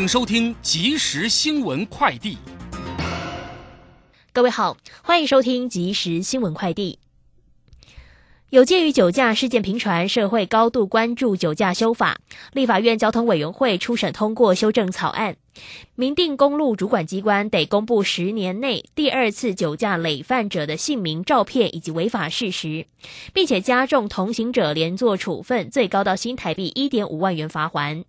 请收听即时新闻快递。各位好，欢迎收听即时新闻快递。有鉴于酒驾事件频传，社会高度关注酒驾修法，立法院交通委员会初审通过修正草案，明定公路主管机关得公布十年内第二次酒驾累犯者的姓名、照片以及违法事实，并且加重同行者连坐处分，最高到新台币一点五万元罚锾。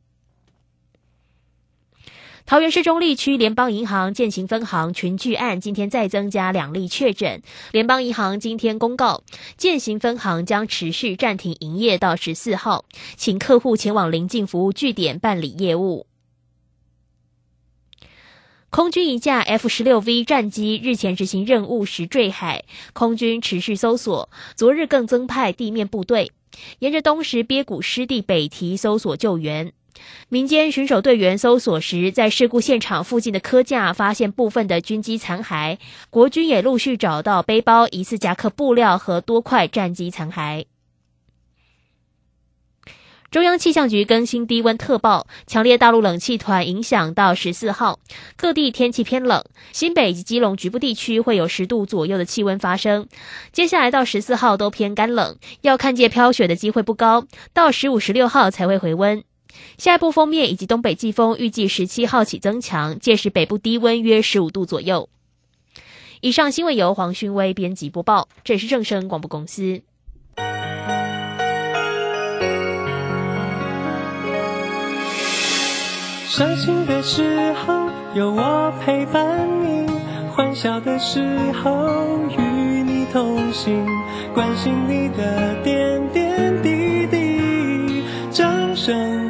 桃园市中立区联邦银行建行分行群聚案，今天再增加两例确诊。联邦银行今天公告，建行分行将持续暂停营业到十四号，请客户前往邻近服务据点办理业务。空军一架 F 十六 V 战机日前执行任务时坠海，空军持续搜索，昨日更增派地面部队，沿着东石鳖谷湿地北堤搜索救援。民间巡守队员搜索时，在事故现场附近的科架发现部分的军机残骸，国军也陆续找到背包、疑似夹克布料和多块战机残骸。中央气象局更新低温特报，强烈大陆冷气团影响到十四号，各地天气偏冷，新北及基隆局部地区会有十度左右的气温发生。接下来到十四号都偏干冷，要看见飘雪的机会不高，到十五、十六号才会回温。下一步封面以及东北季风预计十七号起增强，届时北部低温约十五度左右。以上新闻由黄勋威编辑播报，这是正声广播公司。伤心的时候有我陪伴你，欢笑的时候与你同行，关心你的点点滴滴。掌声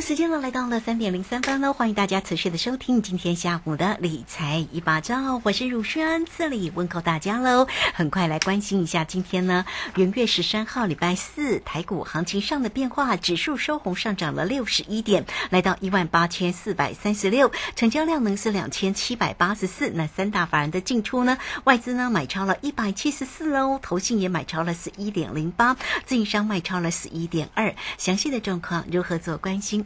时间呢来到了三点零三分喽，欢迎大家持续的收听今天下午的理财一把照，我是汝轩，这里问候大家喽。很快来关心一下今天呢，元月十三号礼拜四台股行情上的变化，指数收红上涨了六十一点，来到一万八千四百三十六，成交量呢是两千七百八十四。那三大法人的进出呢，外资呢买超了一百七十四喽，投信也买超了十一点零八，自营商卖超了十一点二。详细的状况如何做关心？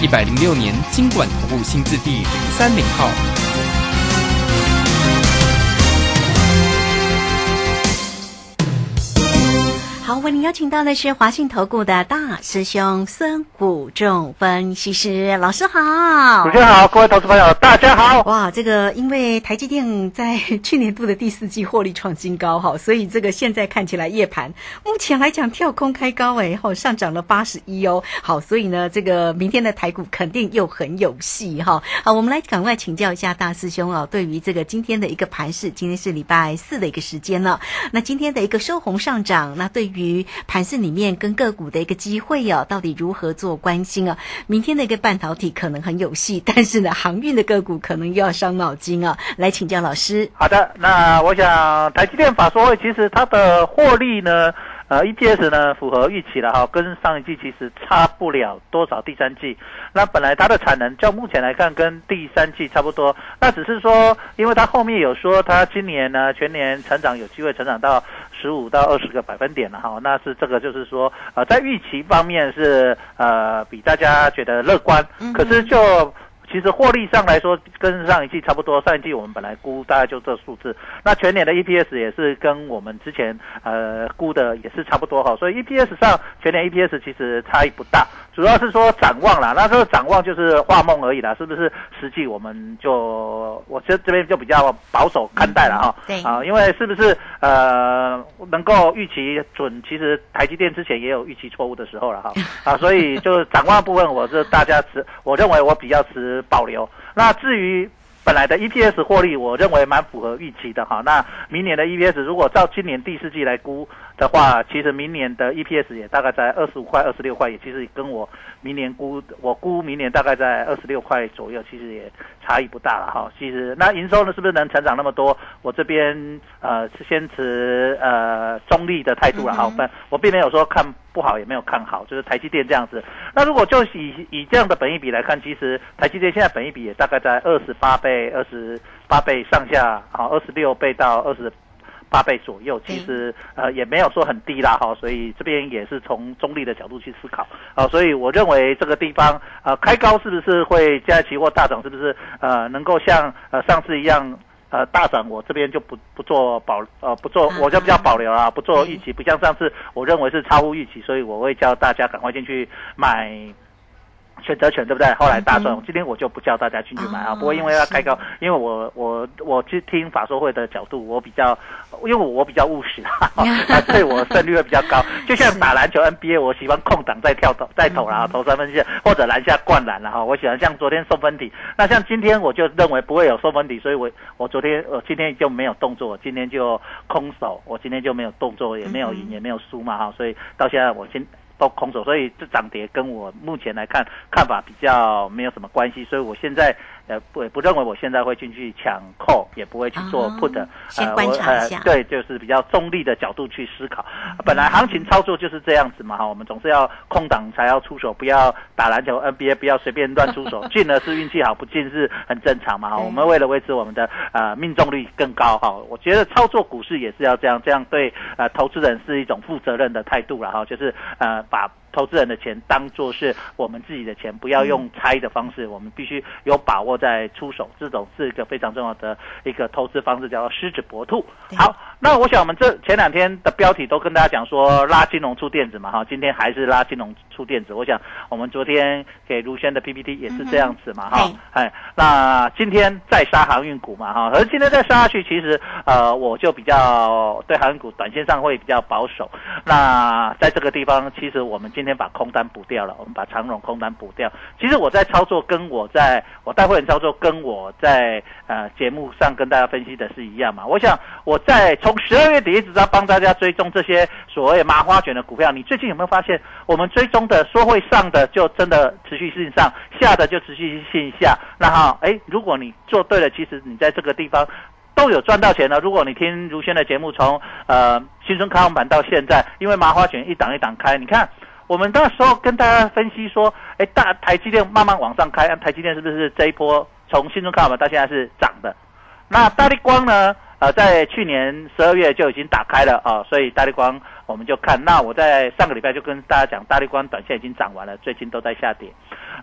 一百零六年经管投顾新字第零三零号。好，为您邀请到的是华信投顾的大师兄孙谷仲分析师老师好，主持人好，各位投资朋友大家好。哇，这个因为台积电在去年度的第四季获利创新高哈，所以这个现在看起来夜盘目前来讲跳空开高哎，后上涨了八十一哦。好，所以呢，这个明天的台股肯定又很有戏哈。好，我们来赶快请教一下大师兄哦，对于这个今天的一个盘势，今天是礼拜四的一个时间了，那今天的一个收红上涨，那对于于盘市里面跟个股的一个机会哦，到底如何做关心啊？明天的一个半导体可能很有戏，但是呢，航运的个股可能又要伤脑筋啊。来请教老师。好的，那我想台积电法说会其实它的获利呢，呃，EPS 呢符合预期了哈，跟上一季其实差不了多少。第三季，那本来它的产能，较目前来看跟第三季差不多，那只是说，因为它后面有说它今年呢全年成长有机会成长到十五到二十个百分点了哈，那是这个就是说，呃，在预期方面是呃比大家觉得乐观，可是就。其实获利上来说，跟上一季差不多。上一季我们本来估大概就这数字，那全年的 EPS 也是跟我们之前呃估的也是差不多哈。所以 EPS 上全年 EPS 其实差异不大，主要是说展望啦。那这个展望就是画梦而已啦，是不是？实际我们就我这这边就比较保守看待了哈。对啊，因为是不是呃能够预期准？其实台积电之前也有预期错误的时候了哈。啊，所以就是展望部分，我是大家持，我认为我比较持。保留。那至于本来的 EPS 获利，我认为蛮符合预期的哈。那明年的 EPS 如果照今年第四季来估的话，其实明年的 EPS 也大概在二十五块、二十六块，也其实跟我明年估我估明年大概在二十六块左右，其实也差异不大了哈。其实那营收呢，是不是能成长那么多？我这边呃是先持呃中立的态度了哈。但我并没有说看。不好也没有看好，就是台积电这样子。那如果就以以这样的本益比来看，其实台积电现在本益比也大概在二十八倍、二十八倍上下，好，二十六倍到二十八倍左右，其实呃也没有说很低啦，哈。所以这边也是从中立的角度去思考，啊，所以我认为这个地方呃开高是不是会加期或大涨，是不是呃能够像呃上次一样？呃，大涨我这边就不不做保呃不做，我就比较保留了，不做预期，不像上次我认为是超乎预期，所以我会叫大家赶快进去买。选择权对不对？后来大赚，今天我就不叫大家进去买啊。不过因为要开高，因为我我我去听法说会的角度，我比较，因为我比较务实啊，所以我胜率会比较高。就像打篮球 NBA，我喜欢空档再跳投再投啊，投三分线或者篮下灌篮了哈。我喜欢像昨天送分题，那像今天我就认为不会有送分题，所以我我昨天我今天就没有动作，今天就空手，我今天就没有动作，也没有赢也没有输嘛哈。所以到现在我今。都空手，所以这涨跌跟我目前来看看法比较没有什么关系，所以我现在呃不不认为我现在会进去抢扣，也不会去做 put，先观察一下，对，就是比较中立的角度去思考。本来行情操作就是这样子嘛哈，我们总是要空档才要出手，不要打篮球 NBA 不要随便乱出手，进了是运气好，不进是很正常嘛哈。我们为了维持我们的呃命中率更高哈，我觉得操作股市也是要这样，这样对呃投资人是一种负责任的态度了哈，就是呃。把投资人的钱当做是我们自己的钱，不要用猜的方式，我们必须有把握在出手，这种是一个非常重要的一个投资方式，叫做狮子搏兔。好，那我想我们这前两天的标题都跟大家讲说拉金融出电子嘛，哈，今天还是拉金融出电子。我想我们昨天给卢轩的 PPT 也是这样子嘛，哈，哎，那今天再杀航运股嘛，哈，而今天再杀下去，其实呃，我就比较对航运股短线上会比较保守。那在这个地方，其实我们今天先把空单补掉了，我们把长荣空单补掉。其实我在操作，跟我在我带会员操作，跟我在呃节目上跟大家分析的是一样嘛。我想我在从十二月底一直在帮大家追踪这些所谓麻花卷的股票。你最近有没有发现，我们追踪的说会上的就真的持续性上，下的就持续性下。那哈，哎，如果你做对了，其实你在这个地方。都有赚到钱了。如果你听如轩的节目，从呃新春开红盘到现在，因为麻花卷一档一档开，你看我们那时候跟大家分析说，哎，大台积电慢慢往上开，台积电是不是这一波从新春开红盘到现在是涨的？那大力光呢？呃，在去年十二月就已经打开了啊，所以大力光我们就看。那我在上个礼拜就跟大家讲，大力光短线已经涨完了，最近都在下跌。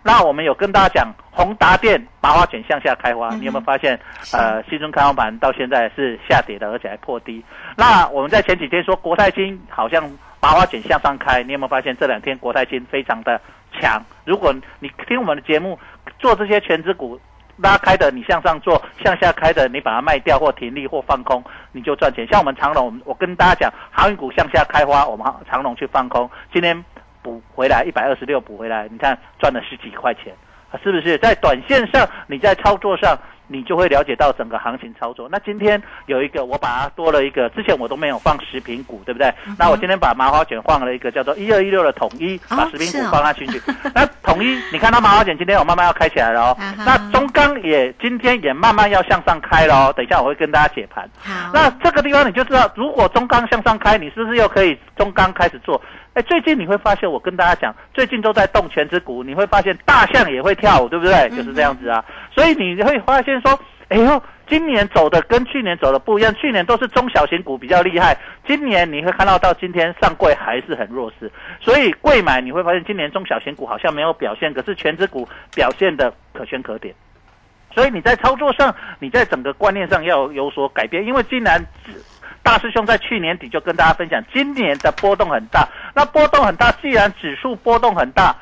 那我们有跟大家讲，宏达电麻花卷向下开花，你有没有发现？呃，新春开放盘到现在是下跌的，而且还破低。那我们在前几天说国泰金好像麻花卷向上开，你有没有发现这两天国泰金非常的强？如果你听我们的节目，做这些全资股拉开的，你向上做；向下开的，你把它卖掉或停利或放空，你就赚钱。像我们长隆，我跟大家讲，航运股向下开花，我们长隆去放空，今天。补回来一百二十六补回来，你看赚了十几块钱，是不是？在短线上，你在操作上，你就会了解到整个行情操作。那今天有一个，我把它多了一个，之前我都没有放食品股，对不对？那我今天把麻花卷换了一个叫做一二一六的统一，哦把食品股放下进去。那统一，你看它麻花卷今天有慢慢要开起来了哦 啊。那中钢也今天也慢慢要向上开了哦。等一下我会跟大家解盘。那这个地方你就知道，如果中钢向上开，你是不是又可以中钢开始做？哎，最近你会发现，我跟大家讲，最近都在动全指股，你会发现大象也会跳舞，对不对？就是这样子啊。所以你会发现说，哎呦，今年走的跟去年走的不一样，去年都是中小型股比较厉害，今年你会看到到今天上柜还是很弱势，所以贵买你会发现今年中小型股好像没有表现，可是全指股表现的可圈可点。所以你在操作上，你在整个观念上要有所改变，因为既然大师兄在去年底就跟大家分享，今年的波动很大。那波动很大，既然指数波动很大，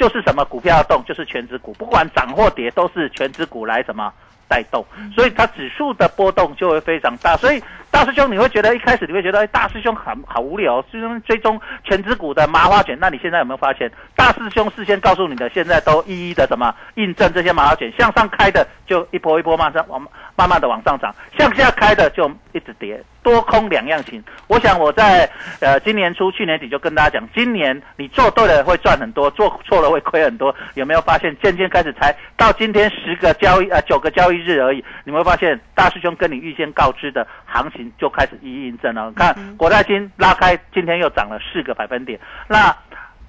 就是什么股票要动，就是全指股，不管涨或跌，都是全指股来什么带动，所以它指数的波动就会非常大。所以大师兄，你会觉得一开始你会觉得，哎，大师兄很好无聊，追踪追踪全指股的麻花卷。那你现在有没有发现，大师兄事先告诉你的，现在都一一的什么印证这些麻花卷向上开的，就一波一波慢上往慢慢的往上涨，向下开的就一直跌，多空两样情。我想我在呃今年初、去年底就跟大家讲，今年你做对了会赚很多，做错了会亏很多。有没有发现渐渐开始才到今天十个交易呃九个交易日而已，你会发现大师兄跟你预先告知的行情就开始一一印证了。看国泰金拉开，今天又涨了四个百分点，那。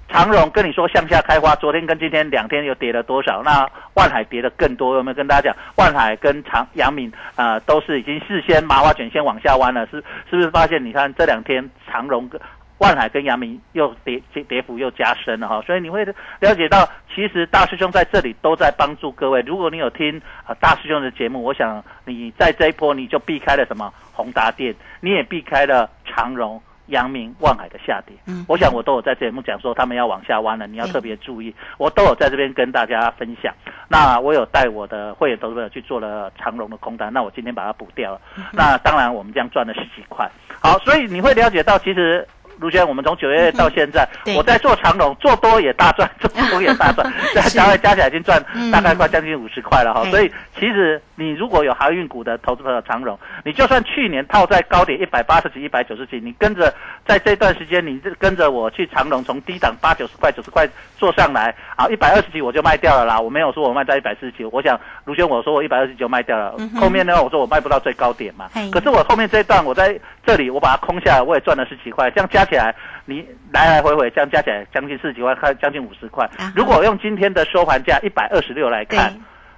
长荣跟你说向下开花，昨天跟今天两天又跌了多少？那万海跌的更多，有没有跟大家讲？万海跟长阳明呃都是已经事先麻花卷先往下弯了，是是不是发现？你看这两天长荣跟万海跟阳明又跌跌跌幅又加深了哈，所以你会了解到，其实大师兄在这里都在帮助各位。如果你有听啊大师兄的节目，我想你在这一波你就避开了什么宏达电，你也避开了长荣。阳明、万海的下跌，嗯我想我都有在节目讲说他们要往下弯了，你要特别注意。我都有在这边跟大家分享。那我有带我的会员投资者去做了长荣的空单，那我今天把它补掉了。那当然我们这样赚了十几块。好，所以你会了解到，其实卢轩，我们从九月到现在，对我在做长龙，做多也大赚，做空也大赚，加加起加起来已经赚大概快将近五十块了哈。嗯所以其实你如果有航运股的投资朋友长荣，你就算去年套在高点一百八十几、一百九十几，你跟着在这段时间，你这跟着我去长荣，从低档八九十块、九十块做上来，啊，一百二十几我就卖掉了啦。我没有说我卖在一百四十几，我想卢轩我说我一百二十几就卖掉了，嗯后面呢我说我卖不到最高点嘛。可是我后面这一段我在这里我把它空下来，我也赚了十几块，这样加起来你来来回回这样加起来将近四十几块，快将近五十块。如果用今天的收盘价一百二十六来看。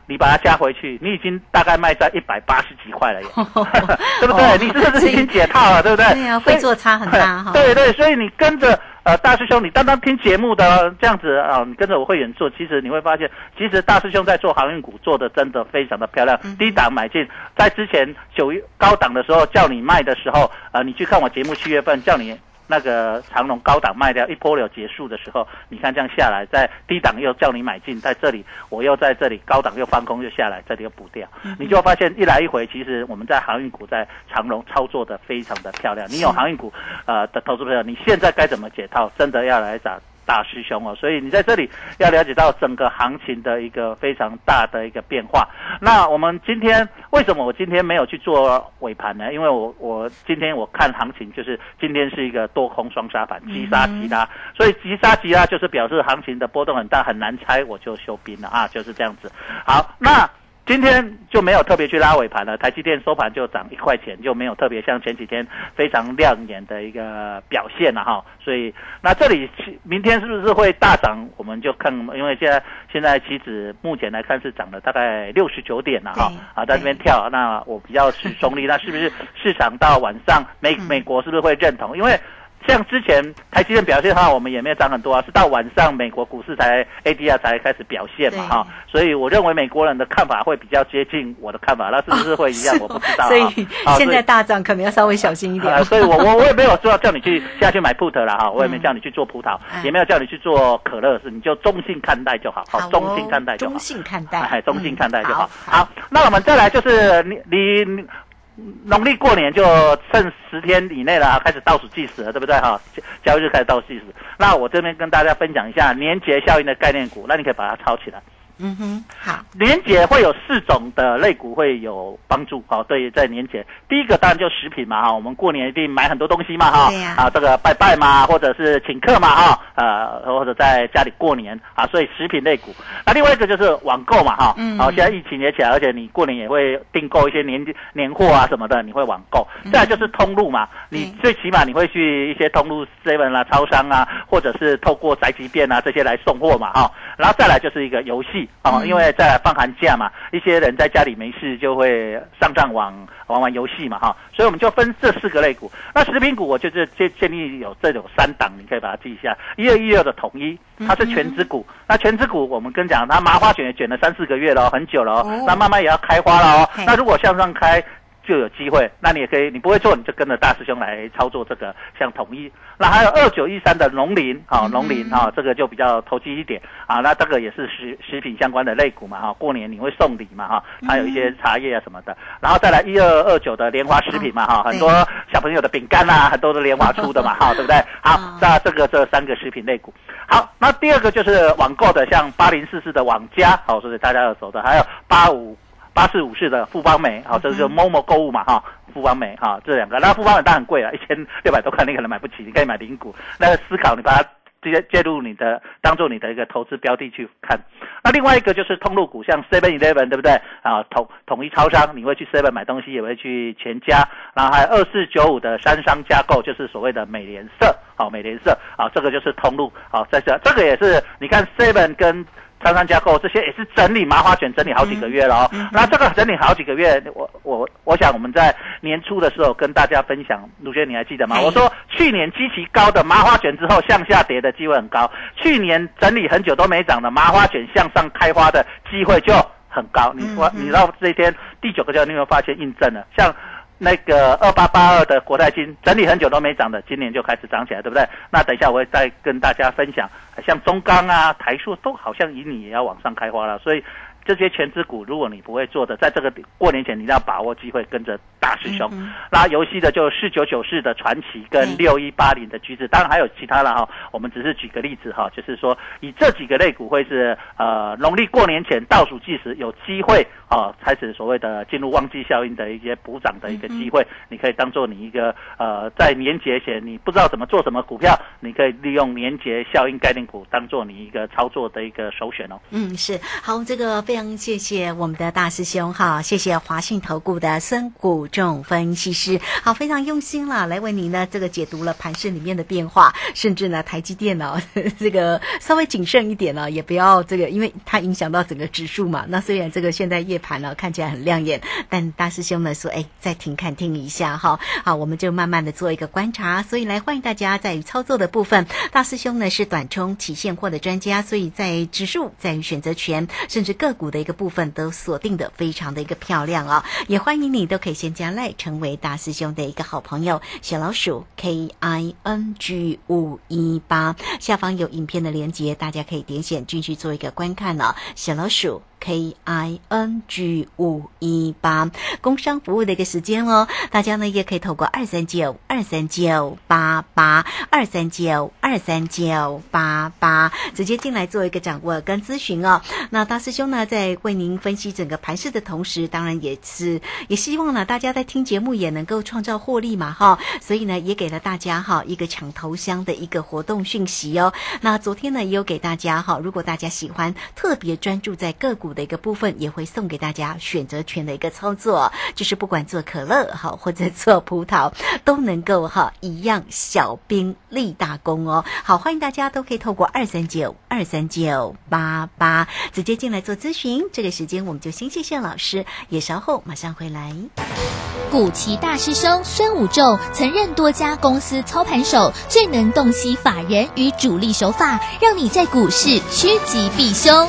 你把它加回去，你已经大概卖在一百八十几块了耶，对不哦对？你是不是已经解套了，对不对？对啊会做差很大哈对对，所以你跟着呃大师兄，你单单听节目的这样子啊、你跟着我会员做，其实你会发现，其实大师兄在做航运股做的真的非常的漂亮。嗯低档买进，在之前九月高档的时候叫你卖的时候，呃，你去看我节目七月份叫你。那个长隆高档卖掉一波流结束的时候，你看这样下来，在低档又叫你买进，在这里我又在这里高档又翻空又下来，这里又补掉，你就会发现一来一回，其实我们在航运股在长隆操作的非常的漂亮。你有航运股呃的投资朋友，你现在该怎么解套？真的要来找大师兄哦，所以你在这里要了解到整个行情的一个非常大的一个变化。那我们今天为什么我今天没有去做尾盘呢？因为我我今天我看行情就是今天是一个多空双杀盘，急杀急拉，所以急杀急拉就是表示行情的波动很大，很难猜，我就休兵了啊，就是这样子。好，那。今天就没有特别去拉尾盘了，台积电收盘就涨一块钱，就没有特别像前几天非常亮眼的一个表现了哈。所以那这里明天是不是会大涨？我们就看，因为现在现在期指目前来看是涨了大概六十九点了哈，啊在这边跳，那我比较持中立，那是不是市场到晚上美美国是不是会认同？因为像之前台积电表现好，我们也没有涨很多啊，是到晚上美国股市才 ADR 才开始表现嘛对哈，所以我认为美国人的看法会比较接近我的看法，那是不是会一样？我不知道啊。所以啊现在大涨可能要稍微小心一点啊，。所以我我我也没有说要叫你去下去买 put 了哈，我也没叫你去做葡萄，嗯也没有叫你去做可乐，是你就中性看待就好，好中性看待就好中。性看待，哎，中性看待就好嗯。好，那我们再来就是你你农历过年就剩十天以内了，开始倒数计时了，对不对哈？交交易就开始倒计时。那我这边跟大家分享一下年节效应的概念股，那你可以把它抄起来。嗯哼，好，年节会有四种的类股会有帮助，好，对，在年节，第一个当然就食品嘛，哈，我们过年一定买很多东西嘛，哈，对呀啊，这个拜拜嘛，或者是请客嘛，哈，呃，或者在家里过年啊，所以食品类股。那另外一个就是网购嘛，哈，嗯好，现在疫情也起来，而且你过年也会订购一些年年货啊什么的，你会网购。再来就是通路嘛，你最起码你会去一些通路 seven 啊、超商啊，或者是透过宅急便啊这些来送货嘛，哈。然后再来就是一个游戏哦，嗯因为再来放寒假嘛，一些人在家里没事就会上上网玩玩游戏嘛，哈。所以我们就分这四个类股。那食品股我就是建建议有这种三档，你可以把它记一下。一二一二的统一，它是全资股。那全资股我们跟讲，它麻花卷也卷了三四个月了哦，很久了。那慢慢也要开花了哦。那如果向上开。就有机会，那你也可以，你不会做，你就跟着大师兄来操作这个，像统一，那还有二九一三的农林，好、农林哈、这个就比较投机一点啊，那这个也是食食品相关的类股嘛哈、过年你会送礼嘛哈、还有一些茶叶啊什么的，然后再来一二二九的莲花食品嘛哈、哦很多小朋友的饼干啊，很多的莲花出的嘛哈、对不对？好哦，那这个这三个食品类股，好，那第二个就是网购的，像八零四四的网家，好、所以大家要熟的，还有八五。八四五四的富邦美，好、这个就是 Momo 购物嘛，哈、富邦美，哈、这两个，那富邦美当然很贵了，一千六百多块，你可能买不起，你可以买零股，那个思考你把它接介入你的，当做你的一个投资标的去看。那另外一个就是通路股，像 Seven Eleven 对不对？啊，统统一超商，你会去 Seven 买东西，也会去全家，然后还有二四九五的三商加购，就是所谓的美联社，好、美联社，啊，这个就是通路，好、在这这个也是你看 Seven 跟三商加购这些也是整理麻花卷整理好几个月了哦。那这个整理好几个月，我我我想我们在年初的时候跟大家分享，卢轩你还记得吗？哎我说去年极其高的麻花卷之后向下跌的机会很高，去年整理很久都没涨的麻花卷向上开花的机会就很高。你嗯我你到这一天第九个交易，你有没有发现印证了？像那个二八八二的国泰金整理很久都没涨的，今年就开始涨起来，对不对？那等一下我会再跟大家分享，像中钢啊、台塑都好像以你也要往上开花了，所以。这些全资股，如果你不会做的，在这个过年前，你一定要把握机会，跟着大师兄。嗯那游戏的就四九九四的传奇跟六一八零的橘子，当然还有其他了哈。我们只是举个例子哈，就是说以这几个类股会是呃农历过年前倒数计时有机会啊，开始所谓的进入旺季效应的一些补涨的一个机会，你可以当做你一个呃在年节前你不知道怎么做什么股票，你可以利用年节效应概念股当做你一个操作的一个首选哦。嗯，是好，这个非常谢谢我们的大师兄哈，谢谢华信投顾的孙谷仲分析师，好，非常用心了，来为您呢这个解读了盘市里面的变化，甚至呢台积电呢 这个稍微谨慎一点呢，也不要这个，因为它影响到整个指数嘛。那虽然这个现在夜盘呢看起来很亮眼，但大师兄呢说，哎，再停看听一下哈，好，我们就慢慢的做一个观察，所以来欢迎大家在于操作的部分，大师兄呢是短冲期现货的专家，所以在指数、在于选择权，甚至个股的一个部分都锁定的非常的一个漂亮哦。也欢迎你都可以先加赖，成为大师兄的一个好朋友，小老鼠 K I N G 五一八，下方有影片的连接，大家可以点选进去做一个观看哦。小老鼠。K I N G 五一八工商服务的一个时间哦，大家呢也可以透过二三九二三九八八二三九二三九八八直接进来做一个掌握跟咨询哦。那大师兄呢在为您分析整个盘势的同时，当然也是也希望呢大家在听节目也能够创造获利嘛哈，所以呢也给了大家哈一个抢头香的一个活动讯息哦。那昨天呢也有给大家哈，如果大家喜欢特别专注在个股的一个部分，也会送给大家选择权的一个操作，就是不管做可乐哈或者 做葡萄，都能够哈一样小兵立大功哦。好，欢迎大家都可以透过二三九二三九八八直接进来做咨询。这个时间我们就先谢谢老师，也稍后马上回来。古奇大师兄孙武仲曾任多家公司操盘手，最能洞悉法人与主力手法，让你在股市趋吉避凶。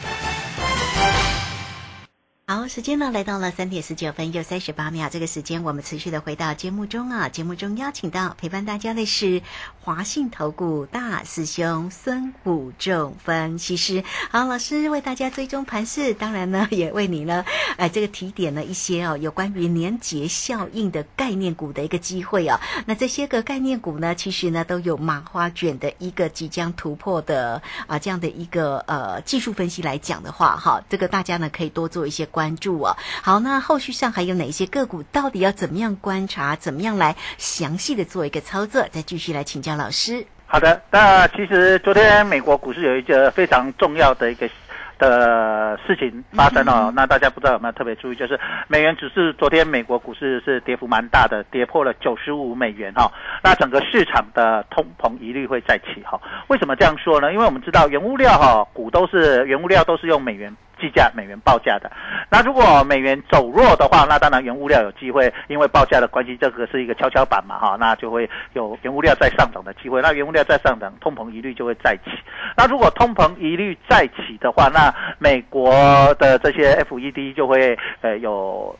好，时间呢来到了三点十九分又三十八秒，这个时间我们持续的回到节目中啊。节目中邀请到陪伴大家的是华信投顾大师兄孙武仲分析师。好，老师为大家追踪盘势，当然呢也为你呢，呃，这个提点了一些哦有关于年节效应的概念股的一个机会哦。那这些个概念股呢，其实呢都有麻花卷的一个即将突破的啊这样的一个呃技术分析来讲的话，哈，这个大家呢可以多做一些关。关注哦，好，那后续上还有哪些个股？到底要怎么样观察？怎么样来详细的做一个操作？再继续来请教老师。好的，那其实昨天美国股市有一个非常重要的一个的事情发生哦，那大家不知道有没有特别注意？就是美元指数昨天美国股市是跌幅蛮大的，跌破了九十五美元哈。那整个市场的通膨疑虑会再起哈？为什么这样说呢？因为我们知道原物料哈股都是原物料都是用美元。计价美元报价的，那如果美元走弱的话，那当然原物料有机会，因为报价的关系，这个是一个跷跷板嘛，哈，那就会有原物料再上涨的机会。那原物料再上涨，通膨疑虑就会再起。那如果通膨疑虑再起的话，那美国的这些 FED 就会呃有。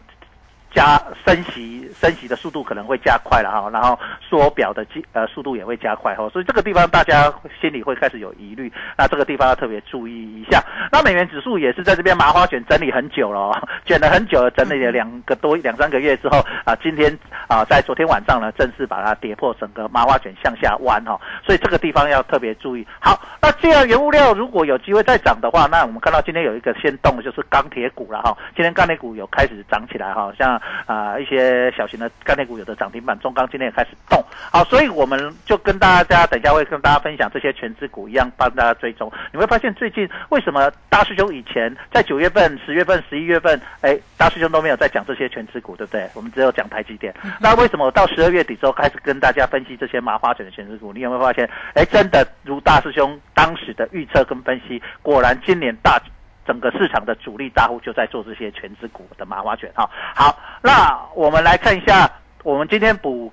加升息，升息的速度可能会加快了哈，然后缩表的呃速度也会加快哈，所以这个地方大家心里会开始有疑虑，那这个地方要特别注意一下。那美元指数也是在这边麻花卷整理很久了，卷了很久，整理了两个多两三个月之后啊，今天啊在昨天晚上呢正式把它跌破整个麻花卷向下弯哈，所以这个地方要特别注意。好，那既然原物料如果有机会再涨的话，那我们看到今天有一个先动就是钢铁股了哈，今天钢铁股有开始涨起来哈，像。啊，一些小型的概念股有的涨停板，中钢今天也开始动，好，所以我们就跟大家等一下会跟大家分享这些全资股一样，帮大家追踪。你会发现最近为什么大师兄以前在九月份、十月份、十一月份，哎，大师兄都没有在讲这些全资股，对不对？我们只有讲台积电。那为什么我到十二月底之后开始跟大家分析这些麻花卷的全资股？你有没有发现？哎，真的如大师兄当时的预测跟分析，果然今年大。整个市场的主力大户就在做这些全资股的麻花卷哈。好，那我们来看一下，我们今天补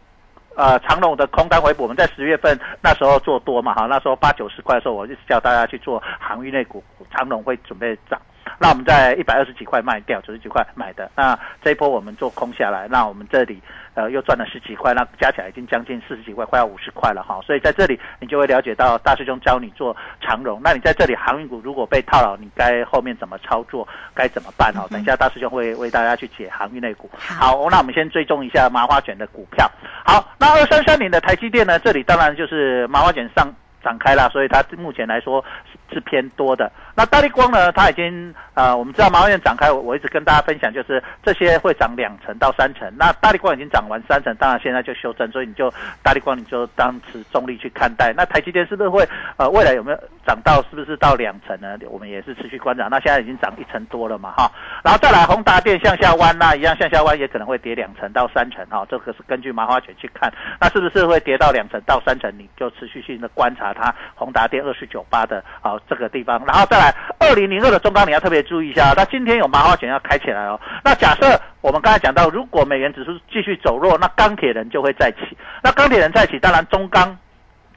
呃长龙的空单回补。我们在十月份那时候做多嘛哈，那时候八九十块的时候，我就叫大家去做航运类股，长龙会准备涨。那我们在一百二十几块卖掉，九十几块买的。那这一波我们做空下来，那我们这里。呃，又赚了十几块，那加起来已经将近四十几块，快要五十块了哈。所以在这里，你就会了解到大师兄教你做长融。那你在这里航运股如果被套牢，你该后面怎么操作，该怎么办哈？等一下大师兄会为大家去解航运类股。好，那我们先追踪一下麻花卷的股票。好，那二三三零的台积电呢？这里当然就是麻花卷上。展开了，所以它目前来说是是偏多的。那大力光呢？它已经呃，我们知道毛院展开，我一直跟大家分享，就是这些会涨两成到三成。那大力光已经涨完三成，当然现在就修正，所以你就大力光你就当持中立去看待。那台积电是不是会呃未来有没有涨到是不是到两成呢？我们也是持续观察。那现在已经涨一成多了嘛哈，然后再来宏达电向下弯，那一样向下弯也可能会跌两成到三成哈，这个是根据麻花卷去看，那是不是会跌到两成到三成？你就持续性的观察。它宏达电二十九八的啊这个地方，然后再来二零零二的中钢，你要特别注意一下，那今天有麻花卷要开起来哦。那假设我们刚才讲到，如果美元指数继续走弱，那钢铁人就会再起。那钢铁人再起，当然中钢。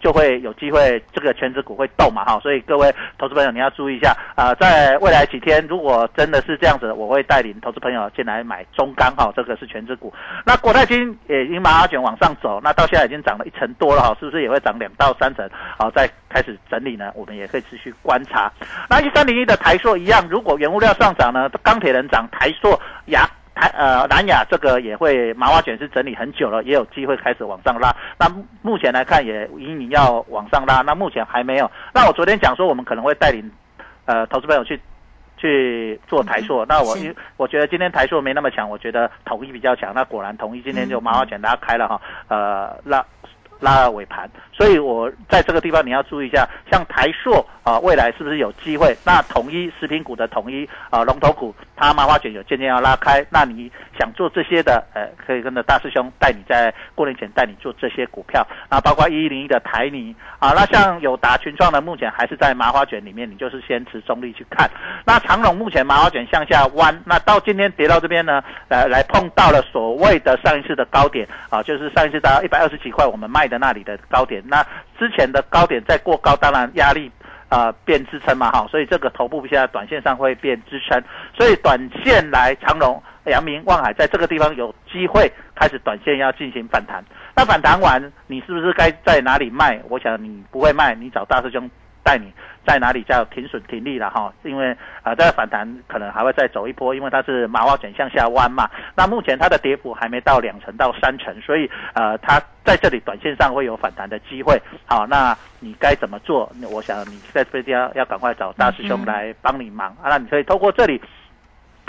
就会有机会，这个全指股会动嘛哈，所以各位投资朋友你要注意一下啊，在未来几天，如果真的是这样子，我会带领投资朋友进来买中钢哈，这个是全指股。那国泰金也已经马上卷往上走，那到现在已经涨了一成多了哈，是不是也会涨两到三成？好，再开始整理呢，我们也可以持续观察。那一三零一的台塑一样，如果原物料上涨呢，钢铁人涨，台塑牙。台呃南亚这个也会麻花卷是整理很久了，也有机会开始往上拉。那目前来看也隐隐要往上拉，那目前还没有。那我昨天讲说我们可能会带领呃投资朋友去去做台塑，那我我觉得今天台塑没那么强，我觉得统一比较强。那果然统一今天就麻花卷拉开了哈，呃拉。拉尾盘，所以我在这个地方你要注意一下，像台塑啊，未来是不是有机会？那统一食品股的统一啊，龙头股，啊麻花卷有渐渐要拉开，那你想做这些的，呃，可以跟着大师兄带你在过年前带你做这些股票，那包括一一零一的台泥啊，那像有达群创的，目前还是在麻花卷里面，你就是先持中立去看。那长隆目前麻花卷向下弯，那到今天跌到这边呢，呃来碰到了所谓的上一次的高点啊，就是上一次达到一百二十几块，我们卖。的那里的高点，那之前的高点再过高，当然压力啊变支撑嘛哈，所以这个头部现在短线上会变支撑，所以短线来长荣、阳明、望海在这个地方有机会开始短线要进行反弹。那反弹完，你是不是该在哪里卖？我想你不会卖，你找大师兄带你在哪里叫停损停利了哈，因为啊，这个反弹可能还会再走一波，因为它是麻花卷向下弯嘛。那目前它的跌幅还没到两成到三成，所以呃，它在这里短线上会有反弹的机会。好，那你该怎么做？我想你在这边要要赶快找大师兄来帮你忙啊。那你可以透过这里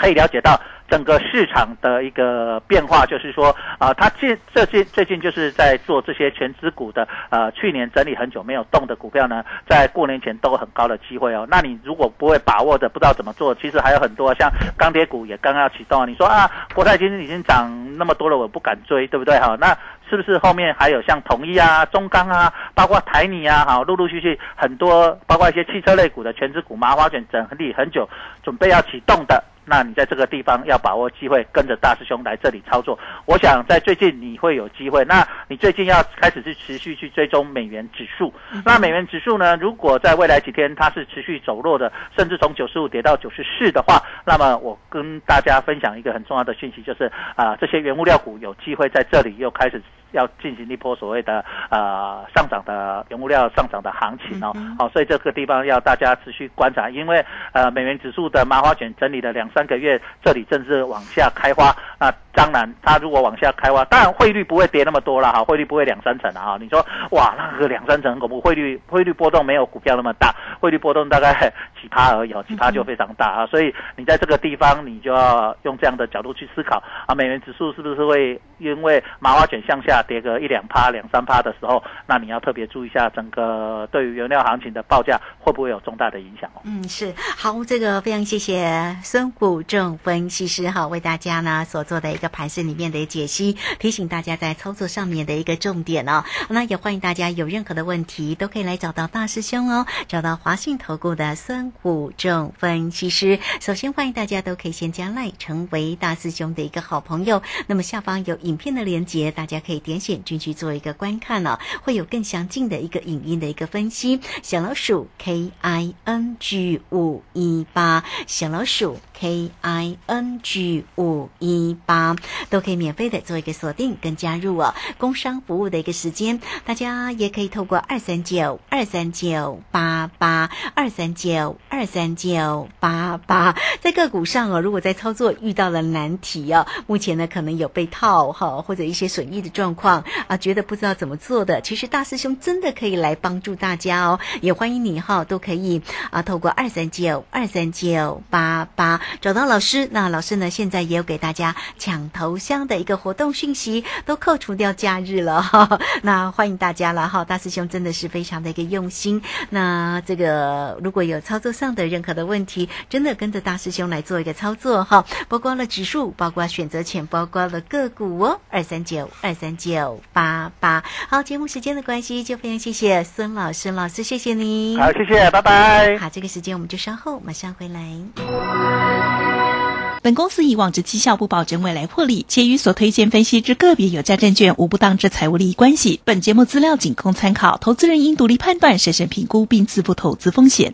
可以了解到。整个市场的一个变化，就是说，啊，它近最近最近就是在做这些全资股的，呃，去年整理很久没有动的股票呢，在过年前都有很高的机会哦。那你如果不会把握的，不知道怎么做，其实还有很多，像钢铁股也刚刚要启动啊。你说啊，国泰金已经涨那么多了，我不敢追，对不对？哈，那是不是后面还有像统一啊、中钢啊，包括台泥啊，哈，陆陆续续很多，包括一些汽车类股的全资股麻花卷整理很久，准备要启动的。那你在这个地方要把握机会，跟着大师兄来这里操作。我想在最近你会有机会。那你最近要开始去持续去追踪美元指数。那美元指数呢？如果在未来几天它是持续走弱的，甚至从九十五跌到九十四的话，那么我跟大家分享一个很重要的讯息，就是啊，这些原物料股有机会在这里又开始。要进行一波所谓的呃上涨的原物料上涨的行情哦，好，所以这个地方要大家持续观察，因为呃美元指数的麻花卷整理了两三个月，这里正是往下开花那当然，它如果往下开花，当然汇率不会跌那么多了哈，汇率不会两三成啊。你说哇，那个两三成恐怖，汇率汇率波动没有股票那么大，汇率波动大概 几趴而已哦，几趴就非常大啊。所以你在这个地方，你就要用这样的角度去思考啊，美元指数是不是会因为麻花卷向下跌个一两趴、两三趴的时候，那你要特别注意一下整个对于原料行情的报价会不会有重大的影响哦。嗯，是好，这个非常谢谢孙谷正分析师哈，为大家呢所做的一个。盘市里面的解析，提醒大家在操作上面的一个重点哦。那也欢迎大家有任何的问题，都可以来找到大师兄哦，找到华信投顾的孙谷正分析师。首先欢迎大家都可以先加赖，成为大师兄的一个好朋友。那么下方有影片的连接，大家可以点选进去做一个观看哦，会有更详尽的一个影音的一个分析。小老鼠 K I N G 五一八，小老鼠 K I N G 五一八。都可以免费的做一个锁定跟加入哦，工商服务的一个时间，大家也可以透过二三九二三九八八二三九二三九八八，在个股上哦，如果在操作遇到了难题哦，目前呢可能有被套哈或者一些损益的状况况啊，觉得不知道怎么做的，其实大师兄真的可以来帮助大家哦，也欢迎你哈，都可以啊，透过二三九二三九八八找到老师，那老师呢现在也有给大家抢。头像的一个活动讯息都扣除掉假日了。哈，那欢迎大家了哈，大师兄真的是非常的一个用心。那这个如果有操作上的任何的问题，真的跟着大师兄来做一个操作哈，包括了指数，包括选择权，包括了个股哦，二三九二三九八八。好，节目时间的关系，就非常谢谢孙老师老师，谢谢您。好，谢谢，拜拜。好，这个时间我们就稍后马上回来。本公司以往之绩效不保证未来获利，且与所推荐分析之个别有价证券无不当之财务利益关系。本节目资料仅供参考，投资人应独立判断、审慎评估并自负投资风险。